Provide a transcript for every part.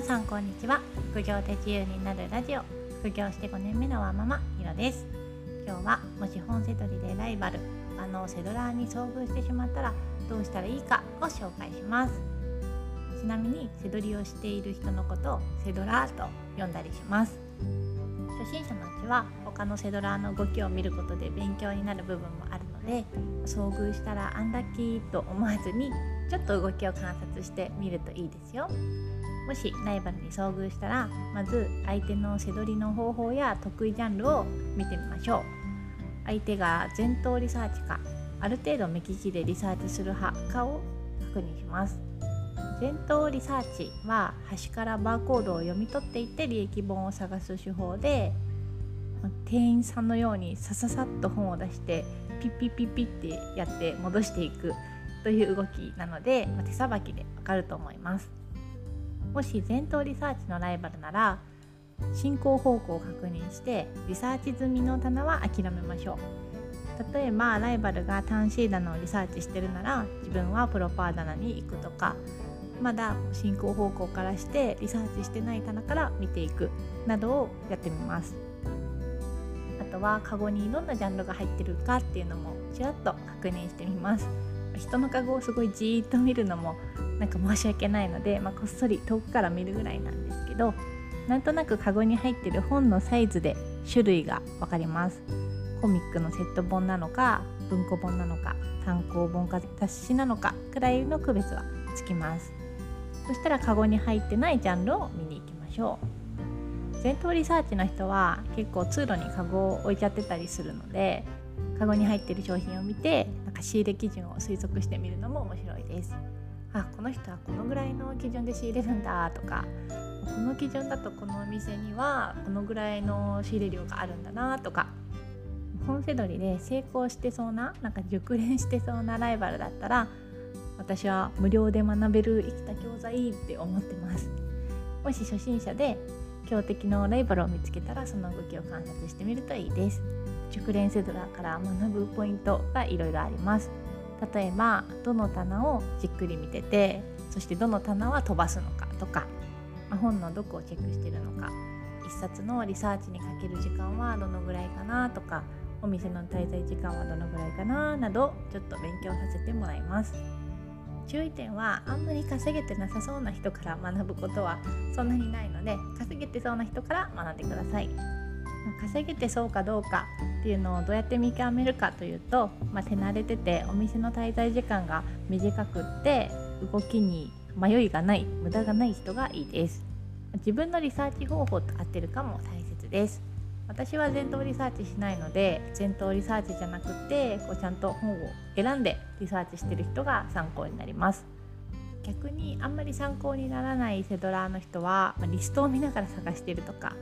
皆さんこんにちは。副業で自由になるラジオ。副業して5年目のワーママひろです。今日はもし本セドリでライバルあのセドラーに遭遇してしまったらどうしたらいいかを紹介します。ちなみにセドリをしている人のことをセドラーと呼んだりします。初心者のうちは他のセドラーの動きを見ることで勉強になる部分もあるので遭遇したらアンラッキーと思わずにちょっと動きを観察してみるといいですよ。もしライバルに遭遇したらまず相手の背取りの方法や得意ジャンルを見てみましょう。相手が前頭リサーチかある程度目利きでリサーチする派かを確認します。前頭リサーチは端からバーコードを読み取っていって利益本を探す手法で店員さんのようにさささっと本を出してピッピッピッピッってやって戻していくという動きなので、手さばきでわかると思います。もし前頭リサーチのライバルなら進行方向を確認してリサーチ済みの棚は諦めましょう。例えばライバルが単 C 棚をリサーチしてるなら自分はプロパー棚に行くとか。まだ進行方向からしてリサーチしてない棚から見ていく。などをやってみます。あとはカゴにどんなジャンルが入ってるかっていうのもちらっと確認してみます。人のカゴをすごいじーっと見るのもなんか申し訳ないので、まあ、こっそり遠くから見るぐらいなんですけどなんとなくカゴに入ってる本のサイズで種類が分かります。コミックのセット本なのか文庫本なのか単行本か雑誌なのかくらいの区別はつきます。そしたらカゴに入ってないジャンルを見に行きましょう。前頭リサーチの人は結構通路にカゴを置いちゃってたりするのでカゴに入ってる商品を見てなんか仕入れ基準を推測してみるのも面白いです。あこの人はこのぐらいの基準で仕入れるんだとかこの基準だとこのお店にはこのぐらいの仕入れ量があるんだなとか本セドリで成功してそうななんか熟練してそうなライバルだったら私は無料で学べる生きた教材って思ってます。もし初心者で強敵のライバルを見つけたらその動きを観察してみるといいです。熟練セドラーから学ぶポイントがいろいろあります。例えばどの棚をじっくり見ててそしてどの棚は飛ばすのかとか、ま、本のどこをチェックしてるのか一冊のリサーチにかける時間はどのぐらいかなとかお店の滞在時間はどのぐらいかななどちょっと勉強させてもらいます。注意点はあんまり稼げてなさそうな人から学ぶことはそんなにないので稼げてそうな人から学んでください。稼げてそうかどうかっていうのをどうやって見極めるかというと、まあ、手慣れててお店の滞在時間が短くって動きに迷いがない無駄がない人がいいです。自分のリサーチ方法と合ってるかも大切です。私は前頭リサーチしないので前頭リサーチじゃなくてこうちゃんと本を選んでリサーチしてる人が参考になります。逆にあんまり参考にならないセドラーの人は、まあ、リストを見ながら探してるとか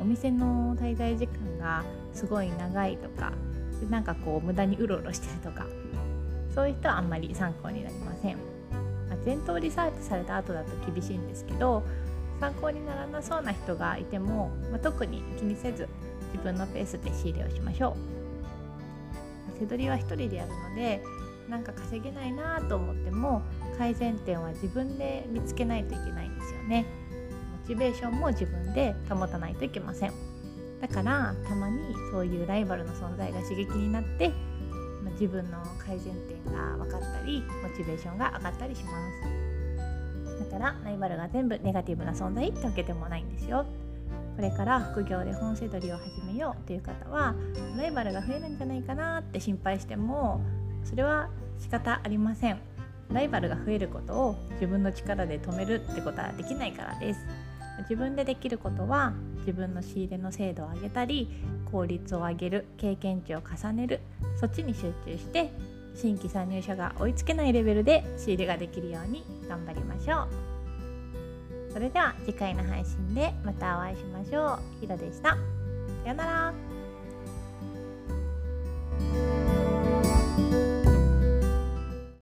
お店の滞在時間がすごい長いとかなんかこう無駄にうろうろしてるとかそういう人はあんまり参考になりません、まあ、前頭リサーチされた後だと厳しいんですけど参考にならなそうな人がいても、まあ、特に気にせず自分のペースで仕入れをしましょう背取りは1人でやるのでなんか稼げないなと思っても改善点は自分で見つけないといけないんですよね。チベーションも自分で保たないといけません。だからたまにそういうライバルの存在が刺激になって自分の改善点が分かったりモチベーションが上がったりします。だからライバルが全部ネガティブな存在ってわけでもないんですよ。これから副業で本セドリを始めようという方はライバルが増えるんじゃないかなって心配してもそれは仕方ありません。ライバルが増えることを自分の力で止めるってことはできないからです。自分でできることは自分の仕入れの精度を上げたり効率を上げる経験値を重ねるそっちに集中して新規参入者が追いつけないレベルで仕入れができるように頑張りましょう。それでは次回の配信でまたお会いしましょう。ひろでした。さようなら。